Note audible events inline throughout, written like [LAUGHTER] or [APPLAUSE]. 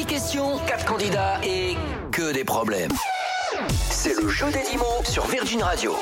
10 questions, 4 candidats et que des problèmes. C'est le jeu des 10 mots sur Virgin Radio.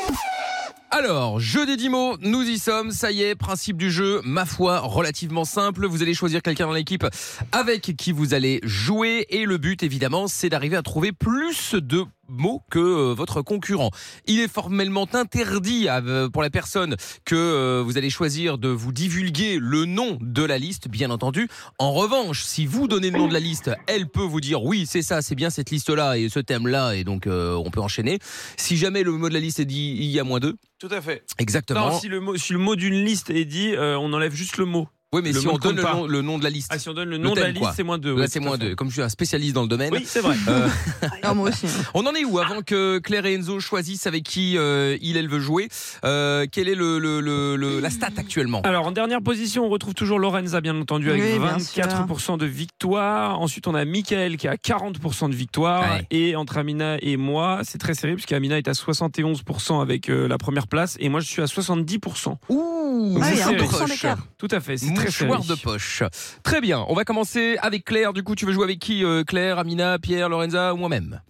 Alors, jeu des 10 mots, nous y sommes, ça y est, principe du jeu, ma foi, relativement simple. Vous allez choisir quelqu'un dans l'équipe avec qui vous allez jouer et le but, évidemment, c'est d'arriver à trouver plus de mots que euh, votre concurrent. Il est formellement interdit à, euh, pour la personne que euh, vous allez choisir de vous divulguer le nom de la liste, bien entendu. En revanche, si vous donnez le nom de la liste, elle peut vous dire oui, c'est ça, c'est bien cette liste-là et ce thème-là, et donc euh, on peut enchaîner. Si jamais le mot de la liste est dit il y a moins deux, Tout à fait. exactement. Non, si le mot, si le mot d'une liste est dit, euh, on enlève juste le mot. Oui, mais le si on donne le nom, le nom de la liste. Ah, si on donne le nom de la liste, c'est moins deux. Là, oui, c'est moins à fait. deux. Comme je suis un spécialiste dans le domaine. Oui, c'est vrai. Euh, [LAUGHS] Ah, moi aussi. on en est où avant que Claire et Enzo choisissent avec qui euh, il elle veut jouer euh, Quelle est le, le- le- le- la stat actuellement? Alors en dernière position, on retrouve toujours Lorenza, bien entendu, avec Oui, bien 24% de victoire. Ensuite, on a Michael qui a 40% de victoire. Ouais. Et entre Amina et moi, c'est très serré, puisque Amina est à 71% avec euh, la première place. Et moi, je suis à 70%. Ouh, Ah, il y a mouchoir un poche. Tout à fait, c'est très serré. De poche. Très bien. On va commencer avec Claire. Du coup, tu veux jouer avec qui euh, Claire, Amina, Pierre, Lorenza ou moi-même?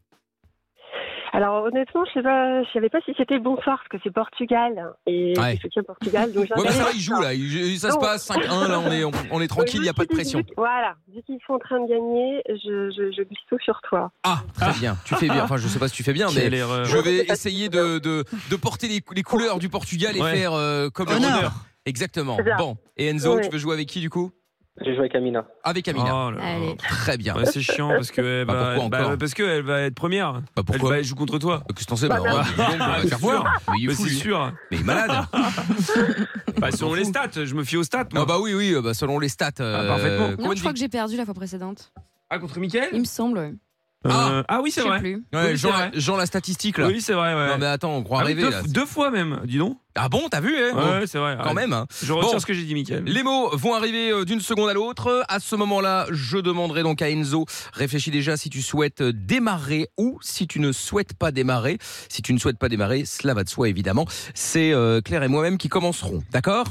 Alors honnêtement, je sais pas, je savais pas si c'était bonsoir parce que c'est Portugal et Ouais. je soutiens Portugal. Donc Ouais, bah, ça va, il joue là. Il- ça se passe 5-1. Là, on est, on, on est tranquille. Il n'y a pas de pression. Voilà, vu qu'ils sont en train de gagner, je, je, je glisse tout sur toi. Ah, très bien. Tu fais bien. Enfin, je sais pas si tu fais bien, mais je vais essayer de, de, de porter les, les couleurs du Portugal et Ouais. faire euh, comme le. Exactement. Bon. Et Enzo, Ouais. tu veux jouer avec qui du coup? J'ai joué avec Amina. Avec Amina. Oh là là. Allez. Très bien. C'est chiant parce que elle Bah, va, pourquoi bah, encore parce que elle va être première. Bah, Elle, pourquoi va- elle joue contre toi. Qu'est-ce que t'en sais bah, Bah, on va c'est faire sûr. voir. Mais il est Mais fou, c'est lui. sûr. Mais il est malade. [LAUGHS] Bah, selon les stats, je me fie aux stats. moi. Ah bah oui, oui, bah, selon les stats. euh, Ah, parfaitement. combien Non, de je crois que j'ai perdu la fois précédente. Ah, contre Mickaël Il me semble. ouais. Euh, ah oui, c'est vrai. Ouais, Oui, Jean, c'est vrai. Jean, la statistique là. Oui, c'est vrai. Ouais. Non mais attends, on croit Ah oui, rêver deux, là. deux fois même, dis donc. Ah bon, t'as vu hein? Ouais, c'est vrai. Quand Ouais. même. hein. Je retire Bon. ce que j'ai dit, Mickaël. Les mots vont arriver euh, d'une seconde à l'autre. À ce moment-là, je demanderai donc à Enzo, réfléchis déjà si tu souhaites euh, démarrer ou si tu ne souhaites pas démarrer. Si tu ne souhaites pas démarrer, cela va de soi évidemment. C'est euh, Claire et moi-même qui commencerons. D'accord?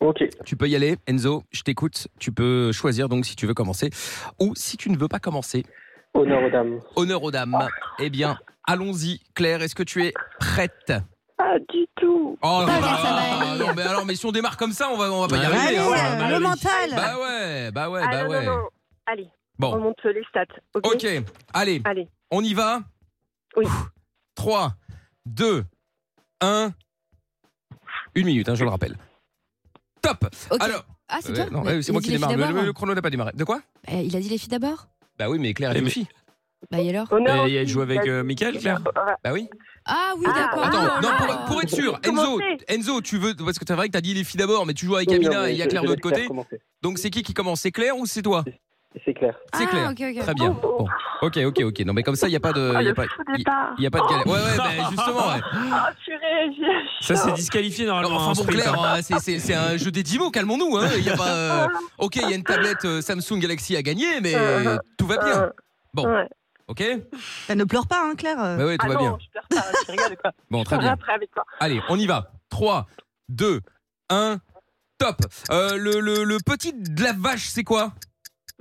Ok. Tu peux y aller, Enzo, je t'écoute. Tu peux choisir donc si tu veux commencer ou si tu ne veux pas commencer. Honneur aux dames. Honneur aux dames. Eh bien, allons-y. Claire, est-ce que tu es prête? Pas du tout. Oh là Ah, là, non, mais alors, mais si on démarre comme ça, on va, on va pas y Allez, arriver. Allez, hein. euh, le mental. Bah ouais, bah ouais, ah, bah non, ouais. non, non. Allez, on Bon, monte les stats. Ok? ok, allez, Allez. on y va? Oui. 3, 2, 1. Une minute, hein, je le rappelle. Top Ok. Alors, Ah, c'est euh, toi non, Mais ouais, c'est moi qui démarre. Le, le chrono n'a pas démarré. De quoi? Eh, Il a dit les filles d'abord? Bah oui, mais Claire est Eh, une fille. Bah et alors Et elle joue avec euh, Mickaël, Claire Bah oui. Ah oui, Ah, d'accord. Attends, Ah, non, pour, pour être sûr, Enzo, Enzo, tu veux, parce que c'est vrai que t'as dit les filles d'abord, mais tu joues avec Oui, non, Amina et il y a Claire de l'autre côté. Donc c'est qui qui commence? C'est Claire ou c'est toi? C'est clair. C'est ah, Claire. ok, ok. Très bien. Bon. Ok, ok, ok. Non, mais comme ça, il n'y a pas de. Ah, Il y a pas, y a pas de galère. Ouais, ouais, bah, justement, ouais. Ah, [LAUGHS] purée, Ça, c'est disqualifié Alors, normalement. enfin en bon, Claire, hein. hein, c'est- c'est c'est un jeu des 10 mots, calmons-nous. Hein. Il y a pas. [LAUGHS] euh, Ok, il y a une tablette euh, Samsung Galaxy à gagner, mais Euh, tout va bien. Euh, Bon. ouais. Ok Elle ne pleure pas, hein, Claire. Bah ouais, tout Ah va non, bien. je pleure pas, tu rigoles quoi. [LAUGHS] Bon, Je très pleure bien. après avec toi. Allez, on y va. 3, 2, 1, top. Euh, le, le, le petit de la vache, c'est quoi?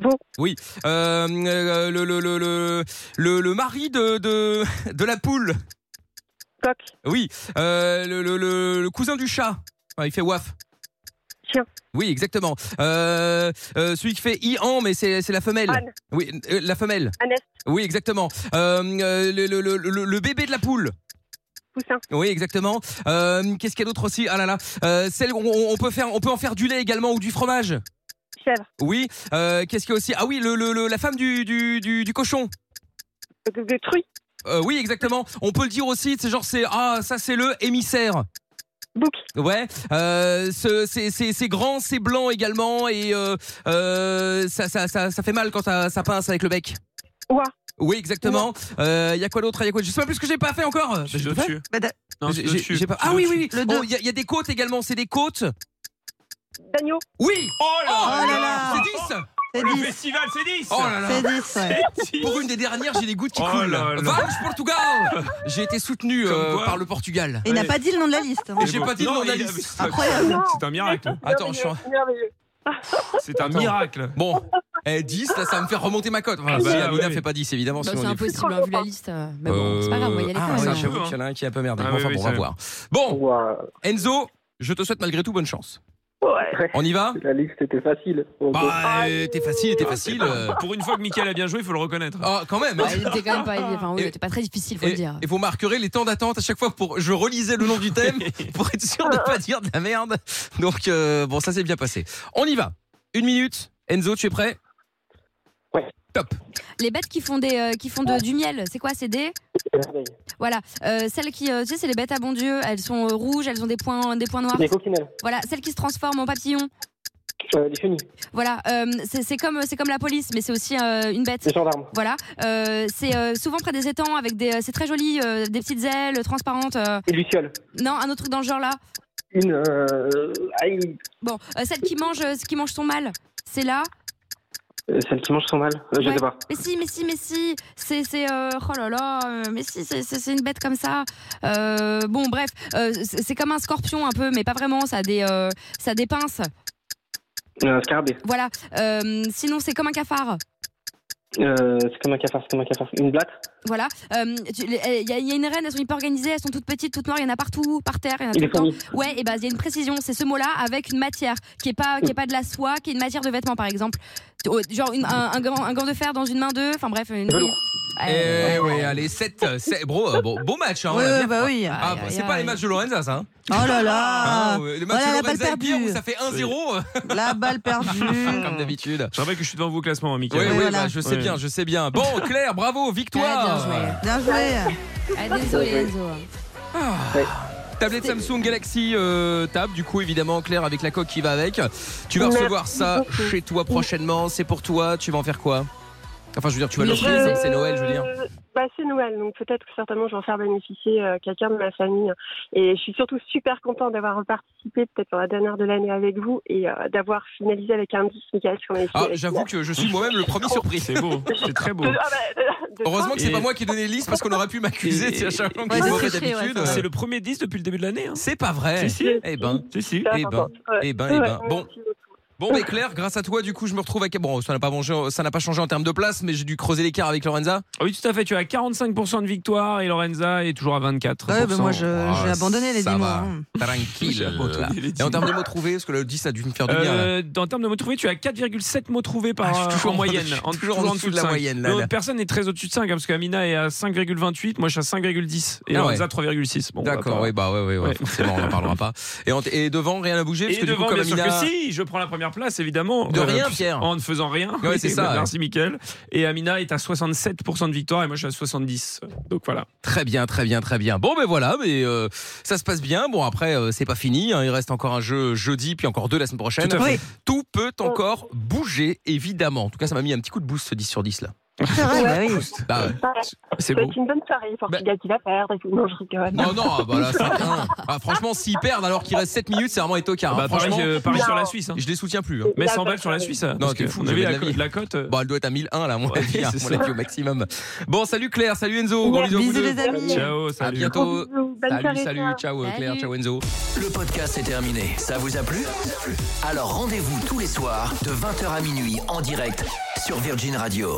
Bon. Oui. Euh, euh, le, le, le, le, le, le mari de, de, de la poule. Coq, Oui. Euh, le, le, le, le cousin du chat. Il fait waf. Chien. Oui, exactement. Euh, euh, celui qui fait i-an, mais c'est c'est la femelle. Anne, Oui, euh, la femelle. Annette, Oui, exactement. Euh, euh, le, le, le, le, le bébé de la poule. Poussin, Oui, exactement. Euh, Qu'est-ce qu'il y a d'autre aussi? Ah là là. Euh, celle, on, on peut faire, on peut en faire du lait également ou du fromage. Chèvre, Oui. Euh, Qu'est-ce qu'il y a aussi? Ah oui, le, le, le- la femme du, du, du, du cochon. de, de truie, Euh, oui, exactement. On peut le dire aussi. C'est genre, c'est ah, ça c'est le émissaire. bouc, Ouais, euh, ce- c'est c'est- c'est grand, c'est blanc également et euh, euh, ça, ça, ça, ça fait mal quand ça, ça pince avec le bec. oie, Oui, exactement. Il y a quoi d'autre? Il y a quoi? Je sais pas plus ce que j'ai pas fait encore. Je. Bah, Non, dessus. j'ai pas- C'est Ah oui, oui, oui. Le Oh, y, il y a des côtes également. C'est des côtes. Oui. Oh là Oh là là. C'est 10 C'est Le 10. festival, c'est 10 Oh là là. C'est 10, ouais. C'est 10. Pour une des dernières, j'ai les gouttes qui Oh coulent. Vamos Portugal J'ai été soutenu euh, par le Portugal. Et il n'a pas dit le nom de la liste. hein. Et j'ai pas dit le nom de la a- liste. c'est- Incroyable. C'est un miracle. Attends, je suis. C'est un miracle. Bon, Eh, 10, là, ça va me faire remonter ma cote. Enfin, Ah bah, si Amina ouais. fait pas 10, évidemment. Bah, c'est impossible, hein, vu la liste. euh, Mais bon, c'est pas grave, on va y aller Ah, j'avoue qu'il y en a un qui est un peu merdé. Ah, enfin, oui, bon, on va voir. Bon, Enzo, je te souhaite malgré tout bonne chance. Ouais. On y va la liste était facile. Bah, euh, t'es facile, t'es facile. euh. Pour une fois que Mickaël a bien joué, il faut le reconnaître. Ah, quand même. Bah, il était quand même pas, enfin, oui, Et- c'était pas très difficile, faut le dire. et vous marquerez les temps d'attente à chaque fois pour. Je relisais le nom du thème [LAUGHS] pour être sûr de pas dire de la merde. Donc euh, bon, ça s'est bien passé. On y va. Une minute. Enzo, tu es prêt? Top. Les bêtes qui font des, euh, qui font de- du miel, c'est quoi? C'est des voilà, euh, celles qui, euh, tu sais, c'est les bêtes à bon Dieu. Elles sont euh, rouges, elles ont des points, des points noirs. Les coccinelles. Voilà, celles qui se transforment en papillons. Euh, les chenilles. Voilà, euh, c'est c'est comme, c'est comme la police, mais c'est aussi euh, une bête. Les gendarmes. Voilà, euh, c'est euh, souvent près des étangs avec des, c'est très joli, euh, des petites ailes transparentes. euh. Les lucioles. non, un autre truc dans le genre là. Une. Euh, aïe, Bon, euh, celle qui mange, euh, qui mange son mal, c'est là. Euh, celle qui mange son mal. Euh, je Ouais. sais pas. Mais si, mais si, mais si, c'est, c'est, euh, oh là là, mais si, c'est, c'est, une bête comme ça. Bon, bref, c'est, comme un scorpion un peu, mais pas vraiment. Ça a des, ça a des pinces. Un scarabée. Voilà. Sinon, c'est comme un cafard. Euh, c'est comme un cafard, c'est comme un cafard. Une blatte. Voilà. Euh, Il y, a- il y a une reine, elles sont hyper organisées, elles sont toutes petites, toutes noires, il y en a partout, par terre, il y en a tout le. Ouais, et bah il y a une précision, c'est ce mot-là avec une matière qui est pas qui est pas de la soie, qui est une matière de vêtement par exemple. Oh, Genre une- un, un gant, un gant de fer dans une main d'eux, enfin bref, une. Ouais. Eh oui, allez, 7. Bro, euh, bon, beau match. Hein, Ouais, ouais, bah oui. Ah, bah, c'est pas les matchs de Lorenza, ça. hein. Oh là Ah, là ouais, les matchs Voilà, de la balle Lorenza et Pierre perdue. où ça fait 1-0, La balle perdue. [LAUGHS] comme d'habitude. Je rappelle que je suis devant vous au classement, hein, Oui, Mickaël. oui, voilà. bah, je sais Ouais. bien, je sais bien. Bon, [LAUGHS] Claire, bravo, Ah, victoire. bien joué. Bien joué. Allez, désolé Enzo. Tablette Samsung Galaxy euh, Tab, du coup évidemment Claire avec la coque qui va avec. Tu vas recevoir ça beaucoup. chez toi prochainement. C'est pour toi. Tu vas en faire quoi? Enfin, je veux dire, tu vas l'offrir. Euh, c'est- Noël, je veux dire. Bah, c'est Noël, donc peut-être que certainement je vais en faire bénéficier euh, quelqu'un de ma famille. Et je suis surtout super contente d'avoir participé peut-être pour la dernière de l'année avec vous et euh, d'avoir finalisé avec un 10, Michael, sur mes Ah, j'avoue que je suis moi-même le premier surpris. C'est beau, c'est très beau. De- ah bah, de- de- Heureusement que c'est pas moi qui ai donné les listes parce qu'on aurait pu m'accuser à chaque fois que d'habitude. ouais, C'est le premier 10 depuis le début de l'année. Hein. C'est pas vrai. Si, si. Eh ben, Si, si. eh ben, eh ben, eh ben. Bon. Bon, mais Claire, grâce à toi, du coup, je me retrouve avec. Bon, ça n'a pas mangé, ça n'a pas changé en termes de place, mais j'ai dû creuser l'écart avec Lorenza. Ah Oui, tout à fait. Tu as 45% de victoire et Lorenza est toujours à 24%. Ouais, bah moi je- Ah, j'ai abandonné les ça 10 mois. va. hein. [LAUGHS] Tranquille. Et en termes de mots trouvés, parce que le 10 a dû me faire du bien. Euh, en termes de mots trouvés, tu as 4,7 mots trouvés par Ah, je suis toujours en en- moyenne. je suis toujours en dessous de la moyenne, là. Personne n'est très au-dessus de 5 hein, parce qu'Amina est à 5,28, moi je suis à 5,10 et Ah Lorenza ouais. 3,6. Bon, D'accord, pas- oui, bah ouais, ouais, ouais, Ouais. forcément, on n'en parlera pas. Et, en- et devant, rien n'a bougé, parce Et que du devant, coup, comme Amina. si, je prends la première place évidemment. De rien, puis- Pierre. En ne faisant rien. Ouais, c'est ça, bah, ouais. Merci Mickaël. Et Amina est à 67% de victoire et moi je suis à 70. Donc voilà. Très bien, très bien, très bien. Bon, ben voilà, mais euh, ça se passe bien. Bon, après, euh, c'est pas fini. hein, il reste encore un jeu jeudi, puis encore deux la semaine prochaine. Tout à fait. Oui, Tout peut encore bouger, évidemment. En tout cas, ça m'a mis un petit coup de boost ce 10 sur 10 là. C'est vrai, bah oui. Bah, ouais. Ouais, C'est ça va beau. être une bonne soirée. Portugal qui va perdre et tout. Non, je rigole. Non, non, ah, bah là, 5-1. [LAUGHS] Ah, franchement, s'ils perdent alors qu'il reste 7 minutes, c'est vraiment hein. Bah, pareil, franchement, euh, pareil sur la Suisse. hein. je les soutiens plus. hein. Mais 100 D'accord, balles sur la ouais. Suisse. hein, Non, parce que fou, on a jamais vu de la, la vie. co- la cote. euh, Bon, elle doit être à 1001 là, à mon Ouais, avis, à c'est mon ça. avis, au maximum. Bon, salut Claire, salut Enzo. Gros bisous à vous les amis. Ciao, À salut. bientôt. Bisous, bonne Salut, salut, ciao. euh, Claire, ciao Enzo. Le podcast est terminé. Ça vous a plu? Alors rendez-vous tous les soirs de 20h à minuit en direct sur Virgin Radio.